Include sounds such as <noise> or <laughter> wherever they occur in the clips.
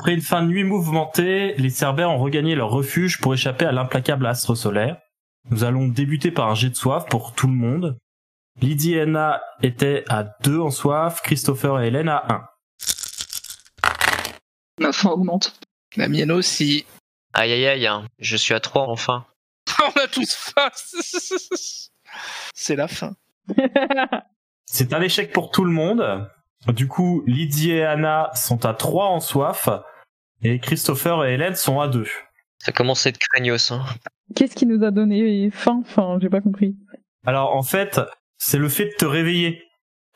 Après une fin de nuit mouvementée, les Cerbères ont regagné leur refuge pour échapper à l'implacable astre solaire. Nous allons débuter par un jet de soif pour tout le monde. Lydie et Anna étaient à 2 en soif, Christopher et Hélène à 1. Ma faim augmente. La mienne aussi. Aïe aïe aïe, hein. je suis à 3 enfin. <laughs> On a tous faim. <laughs> C'est la fin. <laughs> C'est un échec pour tout le monde. Du coup, Lydie et Anna sont à 3 en soif, et Christopher et Hélène sont à 2. Ça commence à être craignos. Hein. Qu'est-ce qui nous a donné faim? Enfin, j'ai pas compris. Alors en fait, c'est le fait de te réveiller.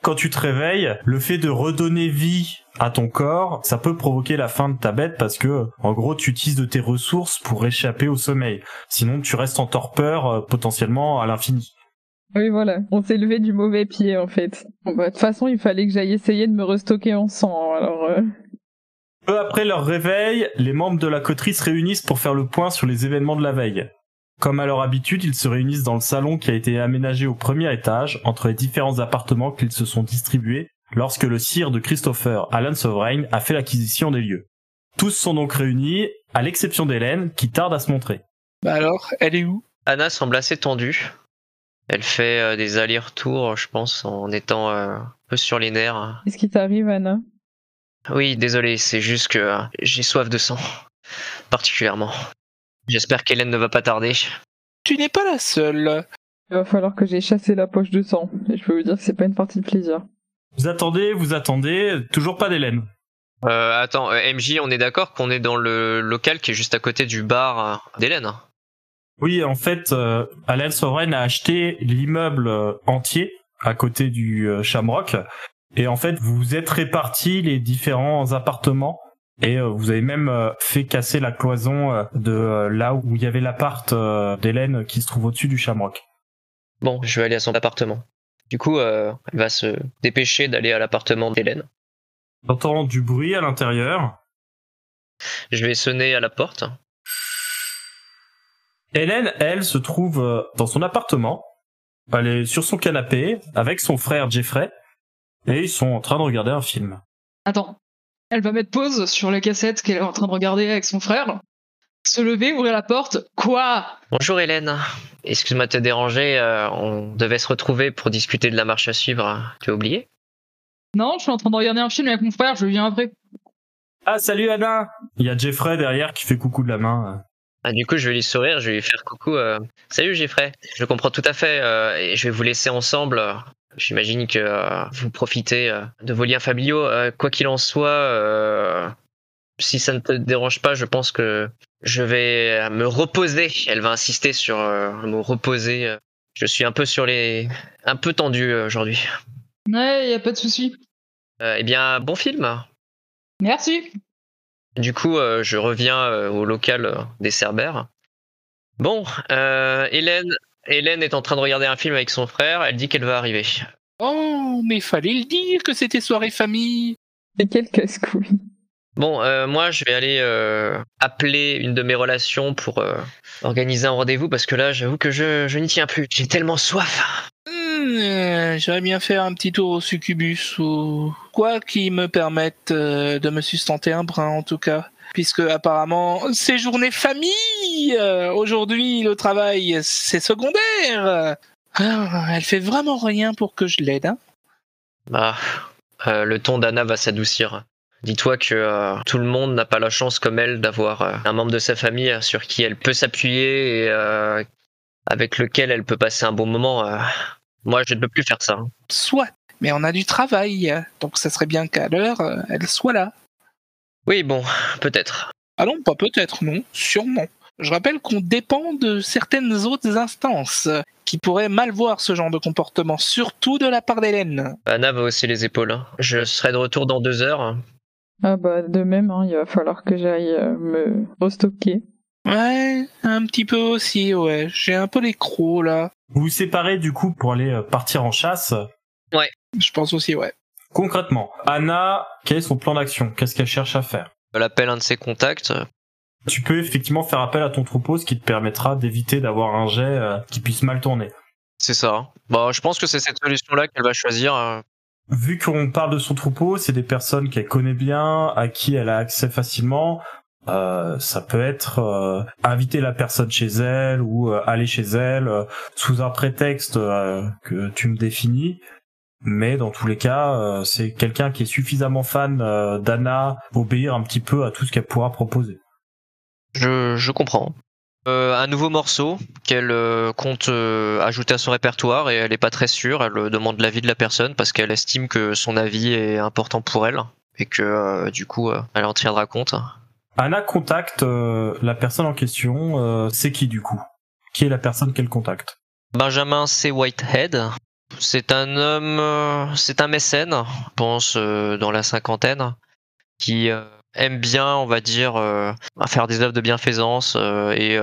Quand tu te réveilles, le fait de redonner vie à ton corps, ça peut provoquer la fin de ta bête parce que, en gros, tu utilises de tes ressources pour échapper au sommeil. Sinon, tu restes en torpeur euh, potentiellement à l'infini. Oui, voilà. On s'est levé du mauvais pied, en fait. Bon, bah, de toute façon, il fallait que j'aille essayer de me restocker en sang, alors... euh, Peu après leur réveil, les membres de la coterie se réunissent pour faire le point sur les événements de la veille. Comme à leur habitude, ils se réunissent dans le salon qui a été aménagé au premier étage, entre les différents appartements qu'ils se sont distribués, lorsque le sire de Christopher, Alan Sovereign, a fait l'acquisition des lieux. Tous sont donc réunis, à l'exception d'Hélène, qui tarde à se montrer. Bah alors, elle est où? Anna semble assez tendue. Elle fait euh, des allers-retours, je pense, en étant euh, un peu sur les nerfs. Qu'est-ce qui t'arrive, Anna? Oui, désolé, c'est juste que euh, j'ai soif de sang. <laughs> Particulièrement. J'espère qu'Hélène ne va pas tarder. Tu n'es pas la seule. Il va falloir que j'aie chassé la poche de sang. Et je peux vous dire que c'est pas une partie de plaisir. Vous attendez, vous attendez, toujours pas d'Hélène. Euh, attends, euh, MJ, on est d'accord qu'on est dans le local qui est juste à côté du bar euh, d'Hélène hein Oui, en fait, euh, Alan Sovereign a acheté l'immeuble entier à côté du euh, Shamrock. Et en fait, vous vous êtes répartis les différents appartements. Et euh, vous avez même euh, fait casser la cloison euh, de là où il y avait l'appart d'Hélène qui se trouve au-dessus du Shamrock. Bon, je vais aller à son appartement. Du coup, euh, elle va se dépêcher d'aller à l'appartement d'Hélène. T'entends du bruit à l'intérieur. Je vais sonner à la porte. Hélène, elle, se trouve dans son appartement. Elle est sur son canapé avec son frère Jeffrey. Et ils sont en train de regarder un film. Attends. Elle va mettre pause sur la cassette qu'elle est en train de regarder avec son frère. Se lever, ouvrir la porte. Quoi? Bonjour Hélène. Excuse-moi de te déranger, euh, on devait se retrouver pour discuter de la marche à suivre. Tu as oublié? Non, je suis en train de regarder un film avec mon frère, je viens après. Ah, salut Anna Il y a Jeffrey derrière qui fait coucou de la main. ah, Du coup, je vais lui sourire, je vais lui faire coucou. euh, Salut Jeffrey, je comprends tout à fait euh, et je vais vous laisser ensemble. J'imagine que euh, vous profitez euh, de vos liens familiaux. Euh, quoi qu'il en soit, si ça ne te dérange pas, je pense que je vais me reposer. Elle va insister sur le mot reposer. Je suis un peu sur les, un peu tendu aujourd'hui. Ouais, y a pas de souci. Eh bien, bon film. Merci. Du coup, je reviens au local des Cerbères. Bon, Hélène, Hélène est en train de regarder un film avec son frère. Elle dit qu'elle va arriver. Oh, mais fallait le dire que c'était soirée famille. Et quel casse-couille. Bon, euh, moi, je vais aller euh, appeler une de mes relations pour euh, organiser un rendez-vous parce que là, j'avoue que je, je n'y tiens plus. J'ai tellement soif. Hmm, J'aurais bien faire un petit tour au succubus ou quoi qui me permette euh, de me sustenter un brin en tout cas. Puisque apparemment c'est journée famille. Euh, Aujourd'hui le travail c'est secondaire. Ah, elle fait vraiment rien pour que je l'aide. Hein. Bah, euh, le ton d'Anna va s'adoucir. Dis-toi que euh, tout le monde n'a pas la chance comme elle d'avoir euh, un membre de sa famille sur qui elle peut s'appuyer et avec lequel elle peut passer un bon moment. Moi, je ne peux plus faire ça. hein. Soit. Mais on a du travail, donc ça serait bien qu'à l'heure, elle soit là. Oui, bon, peut-être. Ah non, pas peut-être, non, sûrement. Je rappelle qu'on dépend de certaines autres instances qui pourraient mal voir ce genre de comportement, surtout de la part d'Hélène. Anna va aussi les épaules. hein. Je serai de retour dans deux heures. Ah bah de même, hein, il va falloir que j'aille euh, me restocker. Ouais, un petit peu aussi, ouais. J'ai un peu les crocs là. Vous vous séparez du coup pour aller euh, partir en chasse? Je pense aussi, ouais. Concrètement, Anna, quel est son plan d'action? Qu'est-ce qu'elle cherche à faire? Elle appelle un de ses contacts. Tu peux effectivement faire appel à ton troupeau, ce qui te permettra d'éviter d'avoir un jet euh, qui puisse mal tourner. C'est ça. Bah, je pense que c'est cette solution-là qu'elle va choisir. euh. Vu qu'on parle de son troupeau, c'est des personnes qu'elle connaît bien, à qui elle a accès facilement. Euh, ça peut être euh, inviter la personne chez elle ou euh, aller chez elle sous un prétexte que tu me définis. Mais dans tous les cas, euh, c'est quelqu'un qui est suffisamment fan euh, d'Anna pour obéir un petit peu à tout ce qu'elle pourra proposer. Je, je comprends. Euh, un nouveau morceau qu'elle compte ajouter à son répertoire et elle est pas très sûre. Elle demande l'avis de la personne parce qu'elle estime que son avis est important pour elle et que du coup elle en tiendra compte. Anna contacte la personne en question. c'est qui du coup? Qui est la personne qu'elle contacte? Benjamin C. Whitehead. C'est un homme, euh, c'est un mécène, je pense, euh, dans la cinquantaine, qui euh, aime bien, on va dire, faire des œuvres de bienfaisance et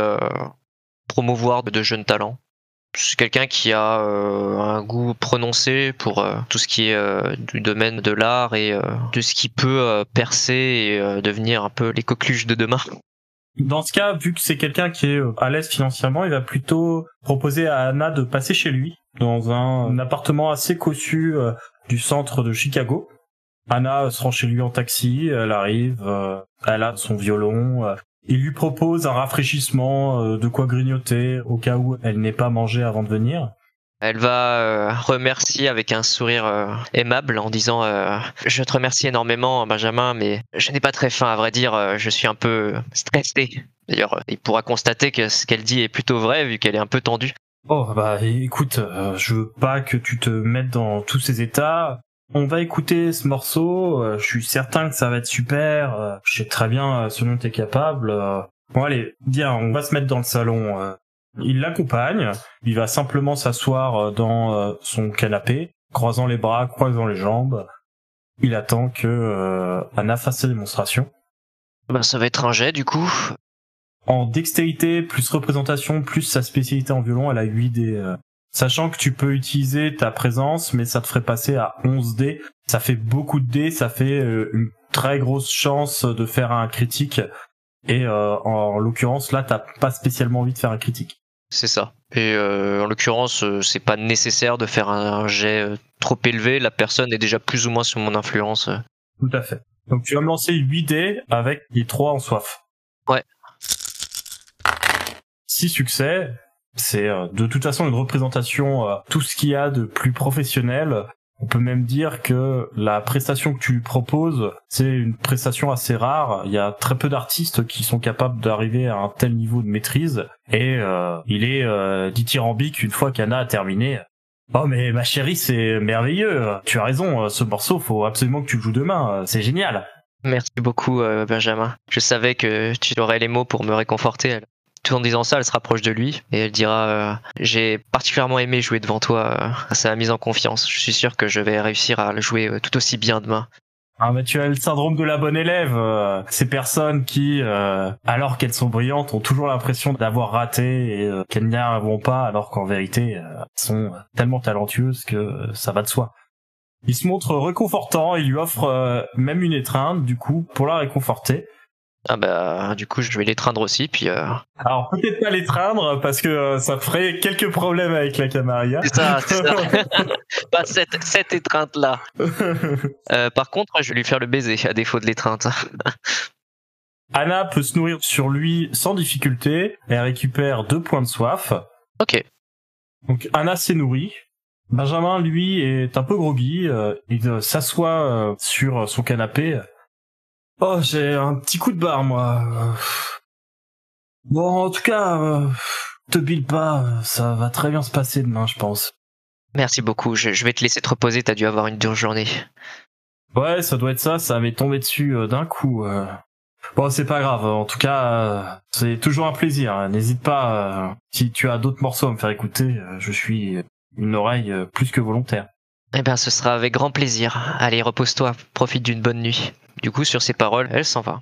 promouvoir de jeunes talents. C'est quelqu'un qui a un goût prononcé pour tout ce qui est du domaine de l'art et de ce qui peut percer et devenir un peu les coqueluches de demain. Dans ce cas, vu que c'est quelqu'un qui est à l'aise financièrement, il va plutôt proposer à Anna de passer chez lui dans un, un appartement assez cossu euh, du centre de Chicago. Anna se rend chez lui en taxi, elle arrive, euh, elle a son violon. euh, il lui propose un rafraîchissement, euh, de quoi grignoter au cas où elle n'ait pas mangé avant de venir. Elle va euh, remercier avec un sourire euh, aimable en disant euh, Je te remercie énormément, Benjamin, mais je n'ai pas très faim, à vrai dire. euh, Je suis un peu stressé. D'ailleurs, euh, il pourra constater que ce qu'elle dit est plutôt vrai, vu qu'elle est un peu tendue. Oh bah écoute, euh, je veux pas que tu te mettes dans tous ces états. On va écouter ce morceau, euh, je suis certain que ça va être super, euh, je sais très bien euh, ce dont t'es capable. Bon allez, viens, on va se mettre dans le salon. Il l'accompagne, il va simplement s'asseoir dans son canapé, croisant les bras, croisant les jambes. Il attend que Anna fasse sa démonstration. Ben, ça va être un jet, du coup. En dextérité, plus représentation, plus sa spécialité en violon, elle a 8 dés. euh. Sachant que tu peux utiliser ta présence, mais ça te ferait passer à 11 dés. Ça fait beaucoup de dés, ça fait euh, une très grosse chance de faire un critique. Et euh, en l'occurrence, là, t'as pas spécialement envie de faire un critique. C'est ça. Et euh, en l'occurrence, c'est pas nécessaire de faire un, jet trop élevé. La personne est déjà plus ou moins sous mon influence. Tout à fait. Donc tu vas me lancer 8 dés avec les 3 en soif. Ouais. 6 succès, c'est euh, de toute façon une représentation, euh, tout ce qu'il y a de plus professionnel. On peut même dire que la prestation que tu lui proposes, c'est une prestation assez rare. Il y a très peu d'artistes qui sont capables d'arriver à un tel niveau de maîtrise. Et euh, il est euh, dithyrambique une fois qu'Anna a terminé. Oh mais ma chérie, c'est merveilleux. Tu as raison, ce morceau, faut absolument que tu le joues demain. C'est génial. Merci beaucoup, Benjamin. Je savais que tu aurais les mots pour me réconforter. Tout en disant ça, elle se rapproche de lui et elle dira euh, J'ai particulièrement aimé jouer devant toi. euh, ça m'a mise en confiance. Je suis sûr que je vais réussir à le jouer euh, tout aussi bien demain. Ah mais tu as le syndrome de la bonne élève. euh, ces personnes qui, euh, alors qu'elles sont brillantes, ont toujours l'impression d'avoir raté et euh, qu'elles n'y arriveront pas, alors qu'en vérité, euh, elles sont tellement talentueuses que euh, ça va de soi. Il se montre réconfortant, il lui offre euh, même une étreinte, du coup, pour la réconforter. Ah bah, du coup, je vais l'étreindre aussi. Puis euh, Alors peut-être pas l'étreindre, parce que euh, ça ferait quelques problèmes avec la Camarilla. c'est ça, c'est ça. <laughs> pas cette, cette étreinte-là. <laughs> Euh, par contre, je vais lui faire le baiser à défaut de l'étreinte. <laughs> Anna peut se nourrir sur lui sans difficulté, elle récupère deux points de soif. ok. Donc Anna s'est nourrie. Benjamin, lui, est un peu groggy. euh, il s'assoit sur son canapé. Oh, j'ai un petit coup de barre, moi. Bon, en tout cas, euh, te bile pas. Ça va très bien se passer demain, je pense. Merci beaucoup. Je, je vais te laisser te reposer. T'as dû avoir une dure journée. Ouais, ça doit être ça. Ça m'est tombé dessus euh, d'un coup. euh. Bon, c'est pas grave. En tout cas, c'est toujours un plaisir. N'hésite pas. si tu as d'autres morceaux à me faire écouter, je suis une oreille plus que volontaire. Eh bien, ce sera avec grand plaisir. Allez, repose-toi. Profite d'une bonne nuit. Du coup, sur ces paroles, elle s'en va.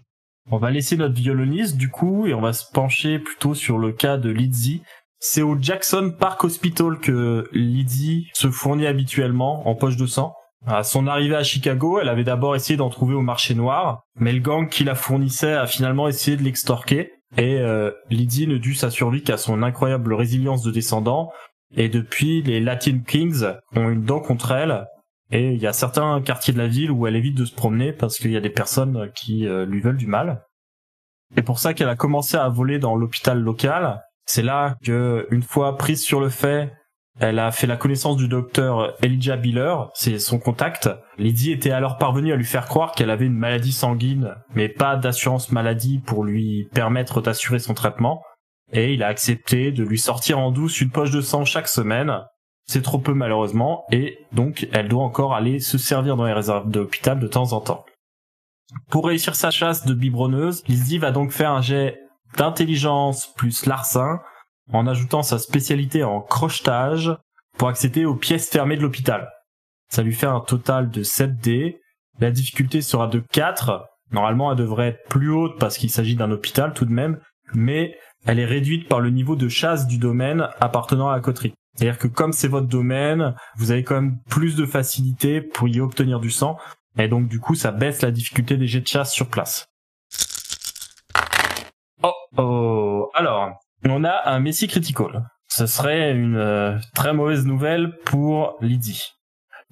On va laisser notre violoniste du coup et on va se pencher plutôt sur le cas de Lizzie. C'est au Jackson Park Hospital que Lizzie se fournit habituellement en poche de sang. À son arrivée à Chicago, elle avait d'abord essayé d'en trouver au marché noir, mais le gang qui la fournissait a finalement essayé de l'extorquer et euh, Lizzie ne dut sa survie qu'à son incroyable résilience de descendant. Et depuis, les Latin Kings ont une dent contre elle et il y a certains quartiers de la ville où elle évite de se promener parce qu'il y a des personnes qui euh, lui veulent du mal. C'est pour ça qu'elle a commencé à voler dans l'hôpital local. C'est là que, une fois prise sur le fait, elle a fait la connaissance du docteur Elijah Biller, c'est son contact. Lydie était alors parvenue à lui faire croire qu'elle avait une maladie sanguine, mais pas d'assurance maladie pour lui permettre d'assurer son traitement. Et il a accepté de lui sortir en douce une poche de sang chaque semaine. C'est trop peu malheureusement, et donc elle doit encore aller se servir dans les réserves de l'hôpital de temps en temps. Pour réussir sa chasse de biberonneuse, Lizzie va donc faire un jet d'intelligence plus larcin en ajoutant sa spécialité en crochetage pour accéder aux pièces fermées de l'hôpital. Ça lui fait un total de 7 dés. La difficulté sera de 4. Normalement, elle devrait être plus haute parce qu'il s'agit d'un hôpital tout de même, mais elle est réduite par le niveau de chasse du domaine appartenant à la coterie. C'est-à-dire que comme c'est votre domaine, vous avez quand même plus de facilité pour y obtenir du sang, et donc du coup ça baisse la difficulté des jets de chasse sur place. Oh oh Alors, on a un Messi Critical. Ce serait une euh, très mauvaise nouvelle pour Lydie.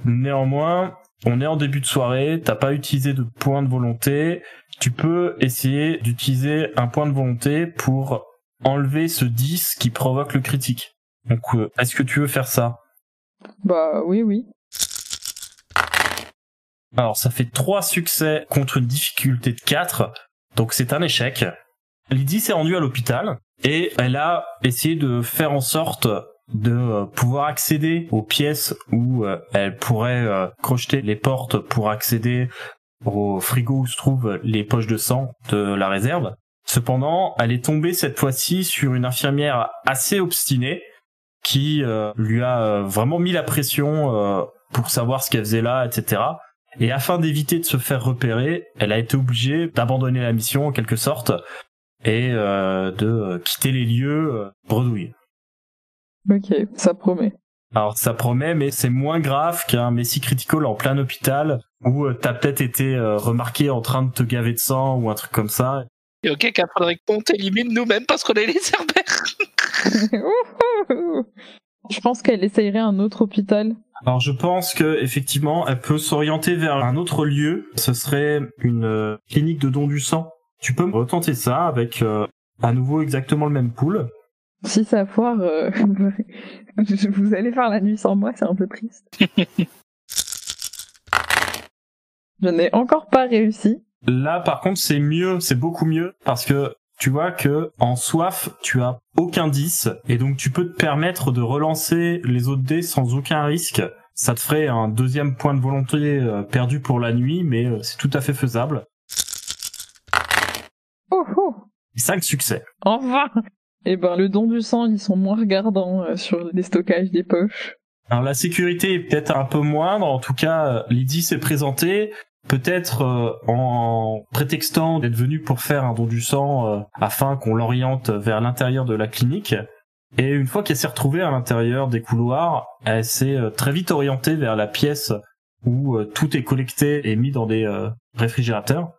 Néanmoins, on est en début de soirée, t'as pas utilisé de point de volonté, tu peux essayer d'utiliser un point de volonté pour enlever ce 10 qui provoque le critique. Donc, euh, est-ce que tu veux faire ça? Bah oui, oui. Alors, ça fait 3 succès contre une difficulté de 4, donc c'est un échec. Lydie s'est rendue à l'hôpital et elle a essayé de faire en sorte de euh, pouvoir accéder aux pièces où euh, elle pourrait crocheter les portes pour accéder au frigo où se trouvent les poches de sang de la réserve. Cependant, elle est tombée cette fois-ci sur une infirmière assez obstinée qui euh, lui a euh, vraiment mis la pression euh, pour savoir ce qu'elle faisait là, etc. Et afin d'éviter de se faire repérer, elle a été obligée d'abandonner la mission en quelque sorte et euh, de quitter les lieux euh, bredouille. Ok, ça promet. Alors ça promet, mais c'est moins grave qu'un Messi Critical en plein hôpital où euh, t'as peut-être été euh, remarqué en train de te gaver de sang ou un truc comme ça. Et ok, qu'il faudrait qu'on t'élimine nous-mêmes parce qu'on est les cerbères. Je pense qu'elle essayerait un autre hôpital. Alors je pense que effectivement, elle peut s'orienter vers un autre lieu. Ce serait une euh, clinique de don du sang. Tu peux retenter ça avec euh, à nouveau exactement le même pool. Si ça foire, euh, <laughs> vous allez faire la nuit sans moi, c'est un peu triste. Je n'ai encore pas réussi. Là, par contre, c'est mieux, c'est beaucoup mieux parce que tu vois que en soif, tu as aucun 10 et donc tu peux te permettre de relancer les autres dés sans aucun risque. Ça te ferait un deuxième point de volonté euh, perdu pour la nuit, mais euh, c'est tout à fait faisable. Oh oh 5 succès. Enfin Eh ben, le don du sang, ils sont moins regardants euh, sur les stockages des poches. Alors la sécurité est peut-être un peu moindre, en tout cas Lydie s'est présentée, peut-être euh, en prétextant d'être venue pour faire un don du sang euh, afin qu'on l'oriente vers l'intérieur de la clinique. Et une fois qu'elle s'est retrouvée à l'intérieur des couloirs, elle s'est euh, très vite orientée vers la pièce où tout est collecté et mis dans des réfrigérateurs.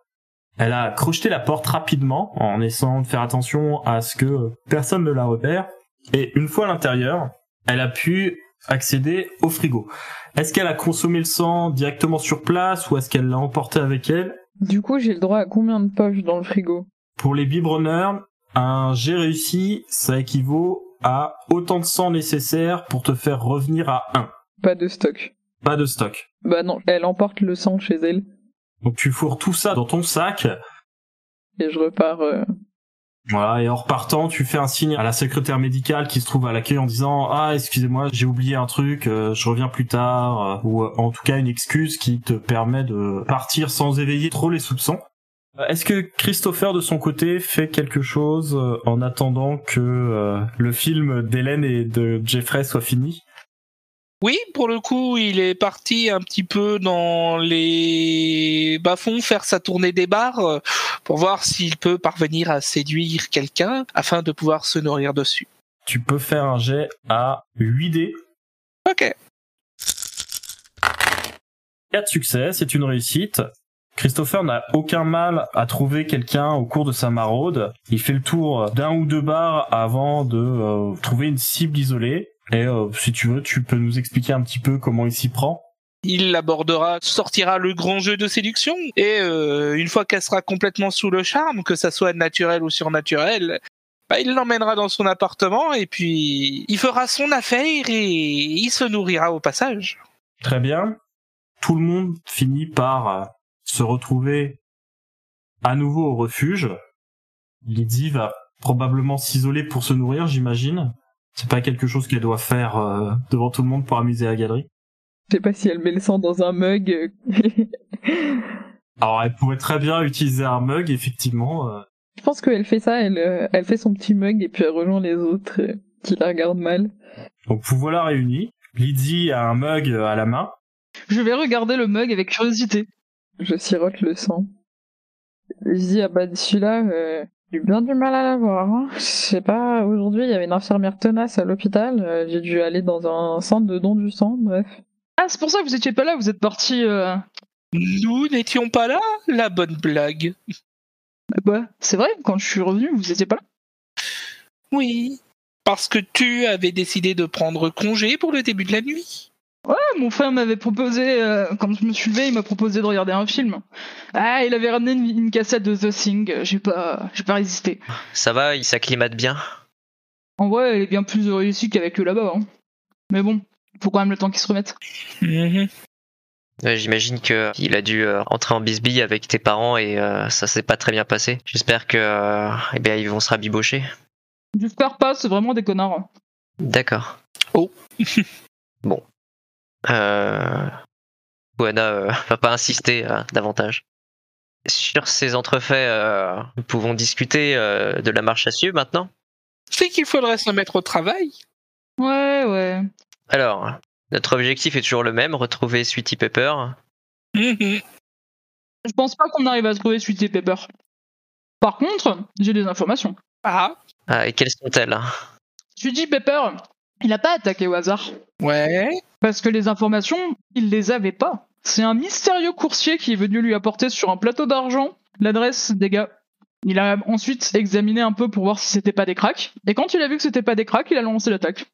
Elle a crocheté la porte rapidement en essayant de faire attention à ce que personne ne la repère. Et une fois à l'intérieur, elle a pu accéder au frigo. Est-ce qu'elle a consommé le sang directement sur place ou est-ce qu'elle l'a emporté avec elle? Du coup, j'ai le droit à combien de poches dans le frigo? Pour les biberonneurs, un jet réussi, ça équivaut à autant de sang nécessaire pour te faire revenir à 1. Pas de stock. Pas de stock. Bah non, elle emporte le sang chez elle. Donc tu fourres tout ça dans ton sac Et je repars... euh, Voilà, et en repartant, tu fais un signe à la secrétaire médicale qui se trouve à l'accueil en disant ah excusez-moi j'ai oublié un truc, euh, je reviens plus tard, euh, ou euh, en tout cas une excuse qui te permet de partir sans éveiller trop les soupçons. Est-ce que Christopher de son côté fait quelque chose en attendant que le film d'Hélène et de Jeffrey soit fini? Oui, pour le coup, il est parti un petit peu dans les bas-fonds faire sa tournée des bars euh, pour voir s'il peut parvenir à séduire quelqu'un afin de pouvoir se nourrir dessus. Tu peux faire un jet à 8 dés Ok. 4 succès, c'est une réussite. Christopher n'a aucun mal à trouver quelqu'un au cours de sa maraude. Il fait le tour d'un ou deux bars avant de euh, trouver une cible isolée. Et euh, si tu veux, tu peux nous expliquer un petit peu comment il s'y prend. Il abordera, sortira le grand jeu de séduction et euh, une fois qu'elle sera complètement sous le charme, que ça soit naturel ou surnaturel, bah, il l'emmènera dans son appartement et puis il fera son affaire et il se nourrira au passage. Très bien. Tout le monde finit par euh, se retrouver à nouveau au refuge. Lydie va probablement s'isoler pour se nourrir, j'imagine. C'est pas quelque chose qu'elle doit faire euh, devant tout le monde pour amuser la galerie? Je sais pas si elle met le sang dans un mug. <laughs> Alors elle pourrait très bien utiliser un mug, effectivement. euh. Je pense qu'elle fait ça, elle, euh, elle fait son petit mug et puis elle rejoint les autres euh, qui la regardent mal. Donc vous voilà réunis. Lydie a un mug à la main. Je vais regarder le mug avec curiosité. Je sirote le sang. Je dis, ah bah celui-là, euh, j'ai eu bien du mal à l'avoir. Hein. Je sais pas, aujourd'hui il y avait une infirmière tenace à l'hôpital, euh, j'ai dû aller dans un centre de don du sang, bref. Ah, c'est pour ça que vous étiez pas là, vous êtes parti. Euh... Nous n'étions pas là La bonne blague. Bah, c'est vrai, quand je suis revenu, vous étiez pas là. Oui. Parce que tu avais décidé de prendre congé pour le début de la nuit. Ouais, mon frère m'avait proposé, euh, quand je me suis levé, il m'a proposé de regarder un film. Ah, il avait ramené une, une cassette de The Thing, j'ai pas, j'ai pas résisté. Ça va, il s'acclimate bien? En vrai, elle est bien plus réussie qu'avec eux là-bas. Hein. Mais bon, faut quand même le temps qu'ils se remettent. Mhm. Ouais, J'imagine que il a dû euh, entrer en bisbille avec tes parents et euh, ça s'est pas très bien passé. J'espère que euh, eh bien ils vont se rabibocher. J'espère pas, c'est vraiment des connards. D'accord. Oh. <laughs> bon. Euh... Oana euh, <laughs> va pas insister euh, davantage. Sur ces entrefaits, euh, nous pouvons discuter euh, de la marche à suivre maintenant. C'est qu'il faudrait se mettre au travail? Ouais, ouais. Alors, notre objectif est toujours le même, retrouver Sweetie Pepper. Mhm. Je pense pas qu'on arrive à trouver Sweetie Pepper. Par contre, j'ai des informations. Ah, Ah, et quelles sont-elles? Sweetie Pepper, il a pas attaqué au hasard. ouais. Parce que les informations, il les avait pas. C'est un mystérieux coursier qui est venu lui apporter sur un plateau d'argent l'adresse des gars. Il a ensuite examiné un peu pour voir si c'était pas des cracks. Et quand il a vu que c'était pas des cracks, il a lancé l'attaque.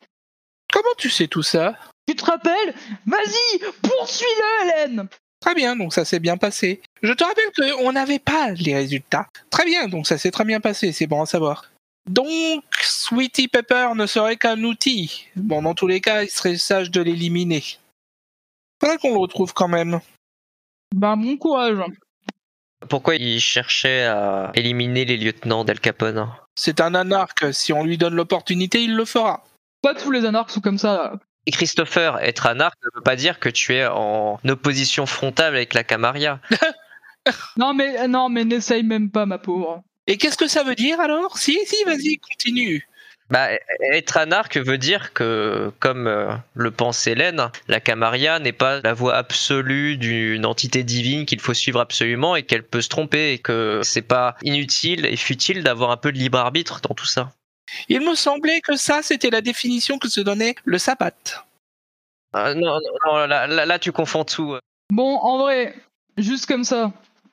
Comment tu sais tout ça? Tu te rappelles? Vas-y, poursuis-le, Hélène Très bien, donc ça s'est bien passé. Je te rappelle qu'on n'avait pas les résultats. Très bien, donc ça s'est très bien passé, c'est bon à savoir. Donc, Sweetie Pepper ne serait qu'un outil. Bon, dans tous les cas, il serait sage de l'éliminer. Faudrait qu'on le retrouve quand même. Bah, bon courage. Pourquoi il cherchait à éliminer les lieutenants d'Al Capone C'est un anarque, si on lui donne l'opportunité, il le fera. Pas tous les anarches sont comme ça. Et Christopher, être anarque ne veut pas dire que tu es en opposition frontale avec la Camarilla. <laughs> <laughs> Non mais non mais n'essaye même pas, ma pauvre. Et qu'est-ce que ça veut dire alors? Si, si, vas-y, continue. Bah, être anarque veut dire que, comme euh, le pense Hélène, la Camarilla n'est pas la voie absolue d'une entité divine qu'il faut suivre absolument et qu'elle peut se tromper et que c'est pas inutile et futile d'avoir un peu de libre arbitre dans tout ça. Il me semblait que ça, c'était la définition que se donnait le sabbat. Ah, non, non, non, là, là, là, tu confonds tout. Bon, en vrai, juste comme ça.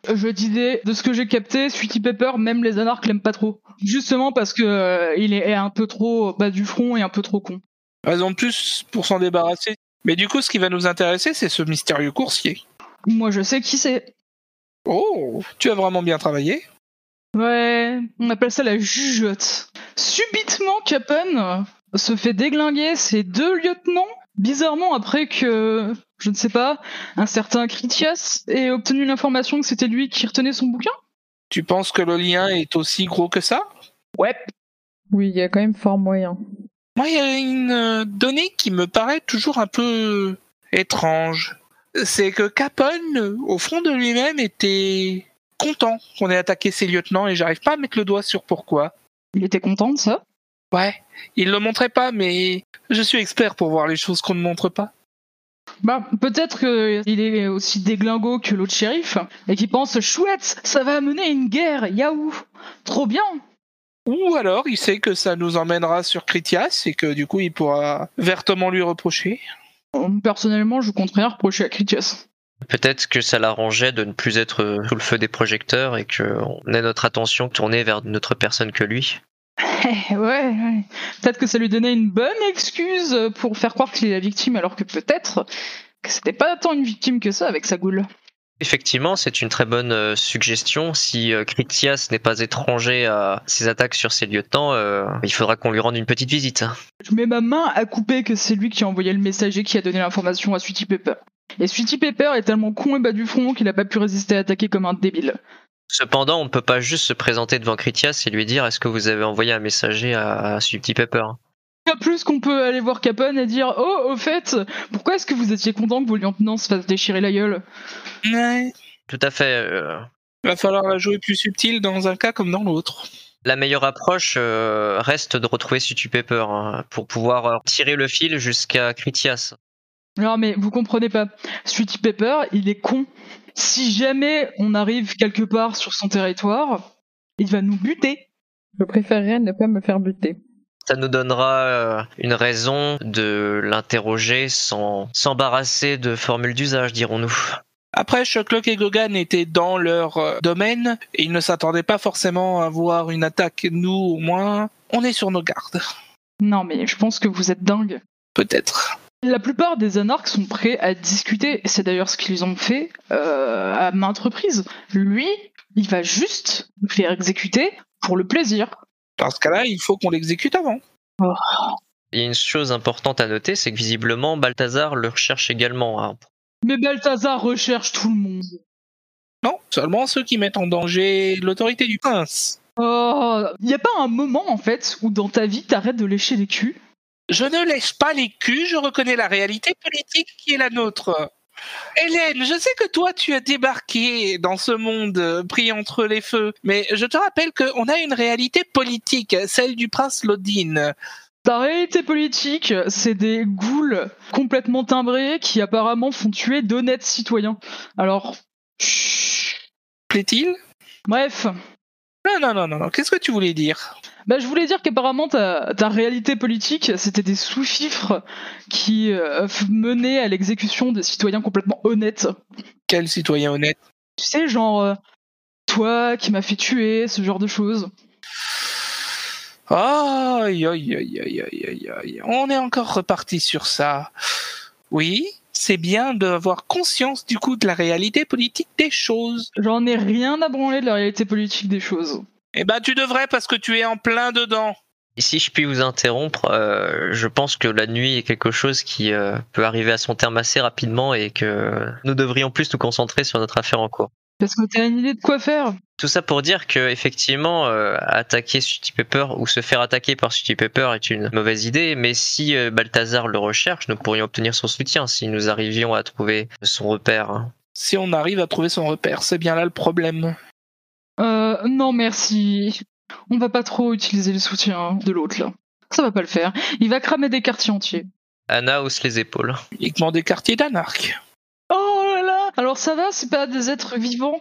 Je disais, de ce que j'ai capté, Sweetie Pepper, même les anarches l'aiment pas trop. Justement parce que euh, il est un peu trop bas du front et un peu trop con. Raison de plus pour s'en débarrasser. Mais du coup, ce qui va nous intéresser, c'est ce mystérieux coursier. Moi, je sais qui c'est. Oh, tu as vraiment bien travaillé. Ouais, on appelle ça la jugeote. Subitement, Capone se fait déglinguer ses deux lieutenants, bizarrement après que, je ne sais pas, un certain Critias ait obtenu l'information que c'était lui qui retenait son bouquin? Tu penses que le lien est aussi gros que ça? Ouais. Oui, il y a quand même fort moyen. Moi, il y a une euh, donnée qui me paraît toujours un peu étrange. C'est que Capone, au fond de lui-même, était content qu'on ait attaqué ses lieutenants et j'arrive pas à mettre le doigt sur pourquoi. Il était content de ça? Ouais, il le montrait pas, mais je suis expert pour voir les choses qu'on ne montre pas. Bah, peut-être qu'il est aussi déglingo que l'autre shérif, et qu'il pense chouette, ça va amener une guerre, yaou Trop bien Ou alors, il sait que ça nous emmènera sur Critias et que du coup, il pourra vertement lui reprocher. Euh, Personnellement, je compte rien reprocher à Critias. Peut-être que ça l'arrangeait de ne plus être sous le feu des projecteurs et qu'on ait notre attention tournée vers notre personne que lui. <laughs> Ouais, ouais. Peut-être que ça lui donnait une bonne excuse pour faire croire qu'il est la victime, alors que peut-être que c'était pas tant une victime que ça avec sa goule. Effectivement, c'est une très bonne euh, suggestion. Si euh, Critias n'est pas étranger à ses attaques sur ses lieutenants, euh, il faudra qu'on lui rende une petite visite. Je mets ma main à couper que c'est lui qui a envoyé le messager qui a donné l'information à Sweetie Pepper. Et Sweetie Pepper est tellement con et bas du front qu'il a pas pu résister à attaquer comme un débile. Cependant, on ne peut pas juste se présenter devant Critias et lui dire est-ce que vous avez envoyé un messager à, à Pepper? Pas plus qu'on peut aller voir Capone et dire Oh, au fait, pourquoi est-ce que vous étiez content que vos lieutenants se fassent déchirer la gueule? Ouais. Tout à fait. euh, Va falloir la jouer plus subtile dans un cas comme dans l'autre. La meilleure approche euh, reste de retrouver Sweetie Pepper hein, pour pouvoir euh, tirer le fil jusqu'à Critias. Non, mais vous comprenez pas. Sweetie Pepper, il est con. Si jamais on arrive quelque part sur son territoire, il va nous buter. Je préférerais ne pas me faire buter. Ça nous donnera euh, une raison de l'interroger sans s'embarrasser de formules d'usage, dirons-nous. Après, Sherlock et Gogan étaient dans leur euh, domaine et ils ne s'attendaient pas forcément à voir une attaque. Nous, au moins, on est sur nos gardes. Non, mais je pense que vous êtes dingue. Peut-être. La plupart des anarques sont prêts à discuter, et c'est d'ailleurs ce qu'ils ont fait euh, à maintes reprises. Lui, il va juste nous faire exécuter pour le plaisir. Dans ce cas-là, il faut qu'on l'exécute avant. Il y a une chose importante à noter, c'est que visiblement Balthazar le recherche également. hein. Mais Balthazar recherche tout le monde. Non, seulement ceux qui mettent en danger l'autorité du prince. Oh, y a pas un moment en fait où dans ta vie t'arrêtes de lécher les culs Je ne lèche pas les culs, je reconnais la réalité politique qui est la nôtre. Hélène, je sais que toi tu as débarqué dans ce monde euh, pris entre les feux, mais je te rappelle qu'on a une réalité politique, celle du prince Lodin. Ta réalité politique, c'est des ghouls complètement timbrés qui apparemment font tuer d'honnêtes citoyens. Alors. Plaît-il? Bref, Non, non, non, non, non, qu'est-ce que tu voulais dire? Bah, je voulais dire qu'apparemment ta, ta réalité politique, c'était des sous-fifres qui euh, menaient à l'exécution des citoyens complètement honnêtes. Quel citoyen honnête? Tu sais, genre, euh, toi qui m'as fait tuer, ce genre de choses. Aïe, aïe, aïe, aïe, aïe, aïe, aïe. On est encore reparti sur ça. Oui, c'est bien d'avoir conscience du coup de la réalité politique des choses. J'en ai rien à branler de la réalité politique des choses. Eh ben, tu devrais parce que tu es en plein dedans. Et si je puis vous interrompre, euh, je pense que la nuit est quelque chose qui euh, peut arriver à son terme assez rapidement et que nous devrions plus nous concentrer sur notre affaire en cours. Parce que t'as une idée de quoi faire. Tout ça pour dire que effectivement, euh, attaquer Sweetie Pepper ou se faire attaquer par Sweetie Pepper est une mauvaise idée, mais si euh, Balthazar le recherche, nous pourrions obtenir son soutien si nous arrivions à trouver son repère. hein. Si on arrive à trouver son repère, c'est bien là le problème. Euh, non merci. On va pas trop utiliser le soutien de l'autre là. Ça va pas le faire. Il va cramer des quartiers entiers. Anna hausse les épaules. Uniquement des quartiers d'anarques. Alors ça va, c'est pas des êtres vivants?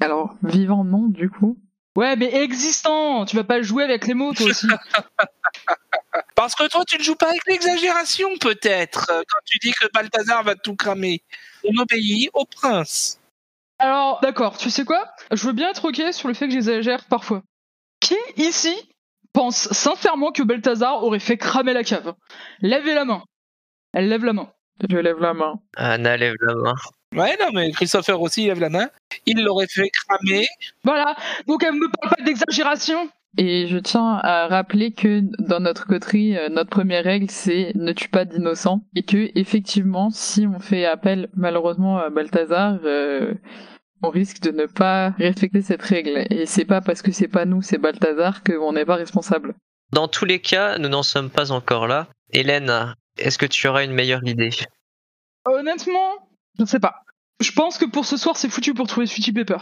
Alors, vivant non, du coup. Ouais, mais existants Tu vas pas jouer avec les mots toi aussi. <laughs> Parce que toi, tu ne joues pas avec l'exagération, peut-être, euh, quand tu dis que Balthazar va tout cramer. On obéit au prince. Alors, d'accord, tu sais quoi? Je veux bien être ok sur le fait que j'exagère parfois. Qui, ici, pense sincèrement que Balthazar aurait fait cramer la cave? Lèvez la main. Elle lève la main. Je lève la main. Anna lève la main. Ouais, non, mais Christopher aussi lève la main. Il l'aurait fait cramer. Voilà, donc elle me parle pas d'exagération Et je tiens à rappeler que dans notre coterie, euh, notre première règle, c'est ne tue pas d'innocents. Et que, effectivement, si on fait appel malheureusement à Balthazar, euh, on risque de ne pas respecter cette règle. Et c'est pas parce que c'est pas nous, c'est Balthazar, qu'on n'est pas responsable. Dans tous les cas, nous n'en sommes pas encore là. Hélène, est-ce que tu auras une meilleure idée? Honnêtement, je sais pas. Je pense que pour ce soir, c'est foutu pour trouver Sweetie Pepper.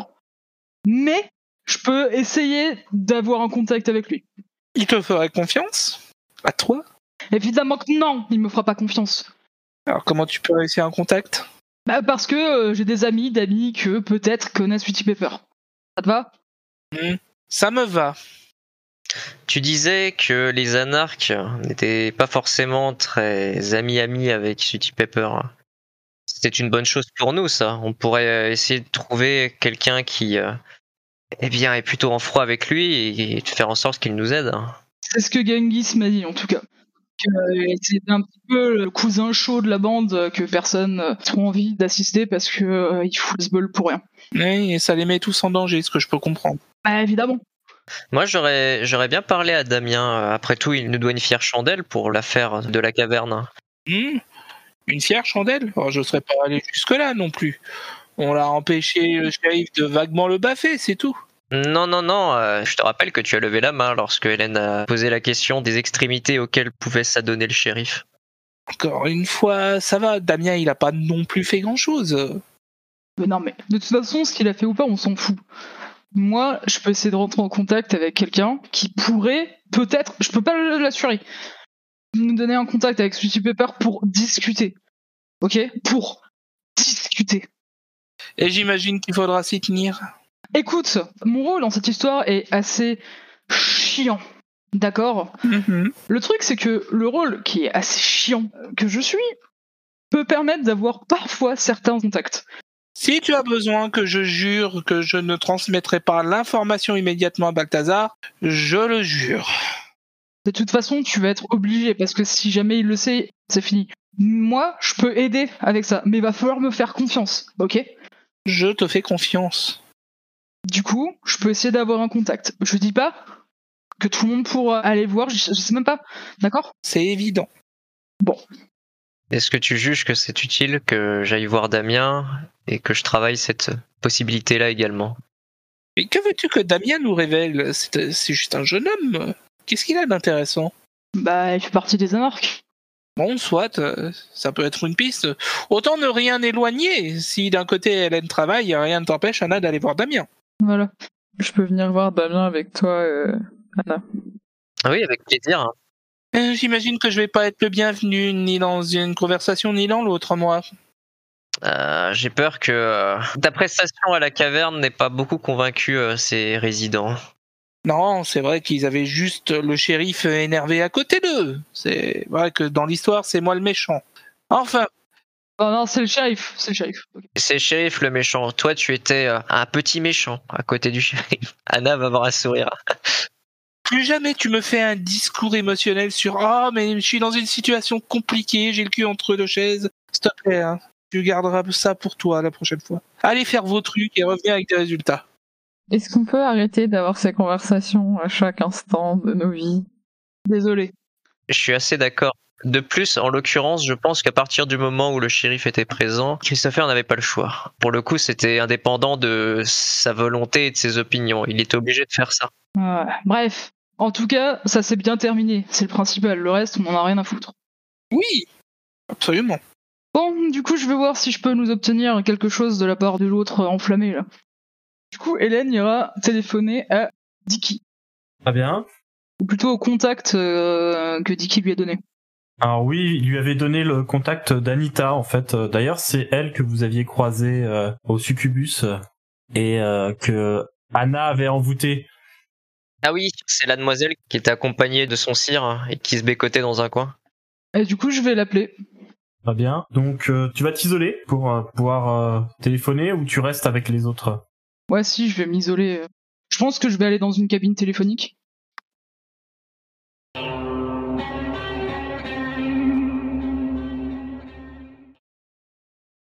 Mais je peux essayer d'avoir un contact avec lui. Il te ferait confiance? À toi? Évidemment que non, il me fera pas confiance. Alors comment tu peux réussir un contact? Bah parce que euh, j'ai des amis d'amis que peut-être connaissent Sweetie Pepper. Ça te va? Hmm, Ça me va. Tu disais que les anarches n'étaient pas forcément très amis-amis avec Sweetie Pepper. C'était une bonne chose pour nous, ça. On pourrait euh, essayer de trouver quelqu'un qui, euh, eh bien, est plutôt en froid avec lui et de faire en sorte qu'il nous aide. C'est ce que Genghis m'a dit en tout cas. Que euh, c'était un petit peu le cousin chaud de la bande que personne n'a trop envie d'assister parce que euh, il fout le bol pour rien. Oui, et ça les met tous en danger, ce que je peux comprendre. Bah évidemment. Moi, j'aurais, j'aurais bien parlé à Damien. Après tout, il nous doit une fière chandelle pour l'affaire de la caverne. Hmm, Une fière chandelle oh, Je ne serais pas allé jusque-là non plus. On l'a empêché, le shérif, de vaguement le baffer, c'est tout. Non, non, non, euh, je te rappelle que tu as levé la main lorsque Hélène a posé la question des extrémités auxquelles pouvait s'adonner le shérif. Encore une fois, ça va, Damien, il a pas non plus fait grand-chose. Mais non mais de toute façon, ce qu'il a fait ou pas, on s'en fout. Moi, je peux essayer de rentrer en contact avec quelqu'un qui pourrait, peut-être, je peux pas l'assurer, nous donner un contact avec Sweetie Pepper pour discuter. Ok Pour discuter. Et j'imagine qu'il faudra s'y tenir. Écoute, mon rôle dans cette histoire est assez chiant. D'accord? Mhm. Le truc, c'est que le rôle qui est assez chiant que je suis peut permettre d'avoir parfois certains contacts. Si tu as besoin que je jure que je ne transmettrai pas l'information immédiatement à Balthazar, je le jure. De toute façon, tu vas être obligé parce que si jamais il le sait, c'est fini. Moi, je peux aider avec ça, mais il va falloir me faire confiance, ok? Je te fais confiance. Du coup, je peux essayer d'avoir un contact. Je dis pas que tout le monde pourra aller voir, je, je sais même pas, d'accord? C'est évident. Est-ce que tu juges que c'est utile que j'aille voir Damien et que je travaille cette possibilité-là également? Mais que veux-tu que Damien nous révèle? C'est c'est juste un jeune homme. Qu'est-ce qu'il a d'intéressant? Bah, il fait partie des anarches. Bon, soit, euh, ça peut être une piste. Autant ne rien éloigner. Si d'un côté Hélène travaille, rien ne t'empêche, Anna, d'aller voir Damien. Voilà. Je peux venir voir Damien avec toi, euh, Anna. Oui, avec plaisir. hein. Euh, J'imagine que je vais pas être le bienvenu ni dans une conversation ni dans l'autre, moi. Euh, J'ai peur que euh, ta prestation à la caverne n'ait pas beaucoup convaincu euh, ses résidents. Non, c'est vrai qu'ils avaient juste le shérif énervé à côté d'eux. C'est vrai que dans l'histoire, c'est moi le méchant. Enfin, Oh non, c'est le shérif, c'est le shérif. C'est le shérif le méchant. Toi, tu étais euh, un petit méchant à côté du shérif. <laughs> Anna va avoir un sourire. <laughs> plus jamais tu me fais un discours émotionnel sur Ah, mais je suis dans une situation compliquée, j'ai le cul entre deux chaises. S'il te plaît, hein, tu garderas ça pour toi la prochaine fois. Allez faire vos trucs et reviens avec des résultats. Est-ce qu'on peut arrêter d'avoir ces conversations à chaque instant de nos vies? Désolé. Je suis assez d'accord. De plus, en l'occurrence, je pense qu'à partir du moment où le shérif était présent, Christopher n'avait pas le choix. Pour le coup, c'était indépendant de sa volonté et de ses opinions. Il était obligé de faire ça. Ouais. Bref, en tout cas, ça s'est bien terminé, c'est le principal. Le reste, on en a rien à foutre. Oui, absolument. Bon, du coup, je vais voir si je peux nous obtenir quelque chose de la part de l'autre enflammé, là. Du coup, Hélène ira téléphoner à Dicky. Très bien. Ou plutôt au contact euh, que Dicky lui a donné. Alors oui, il lui avait donné le contact d'Anita en fait. Euh, D'ailleurs, c'est elle que vous aviez croisée euh, au succubus et euh, que Anna avait envoûté. Ah oui, c'est la demoiselle qui était accompagnée de son sire hein, et qui se bécotait dans un coin. Et du coup, je vais l'appeler. Très bien. Donc euh, tu vas t'isoler pour euh, pouvoir euh, téléphoner ou tu restes avec les autres? Ouais, si, je vais m'isoler. Je pense que je vais aller dans une cabine téléphonique.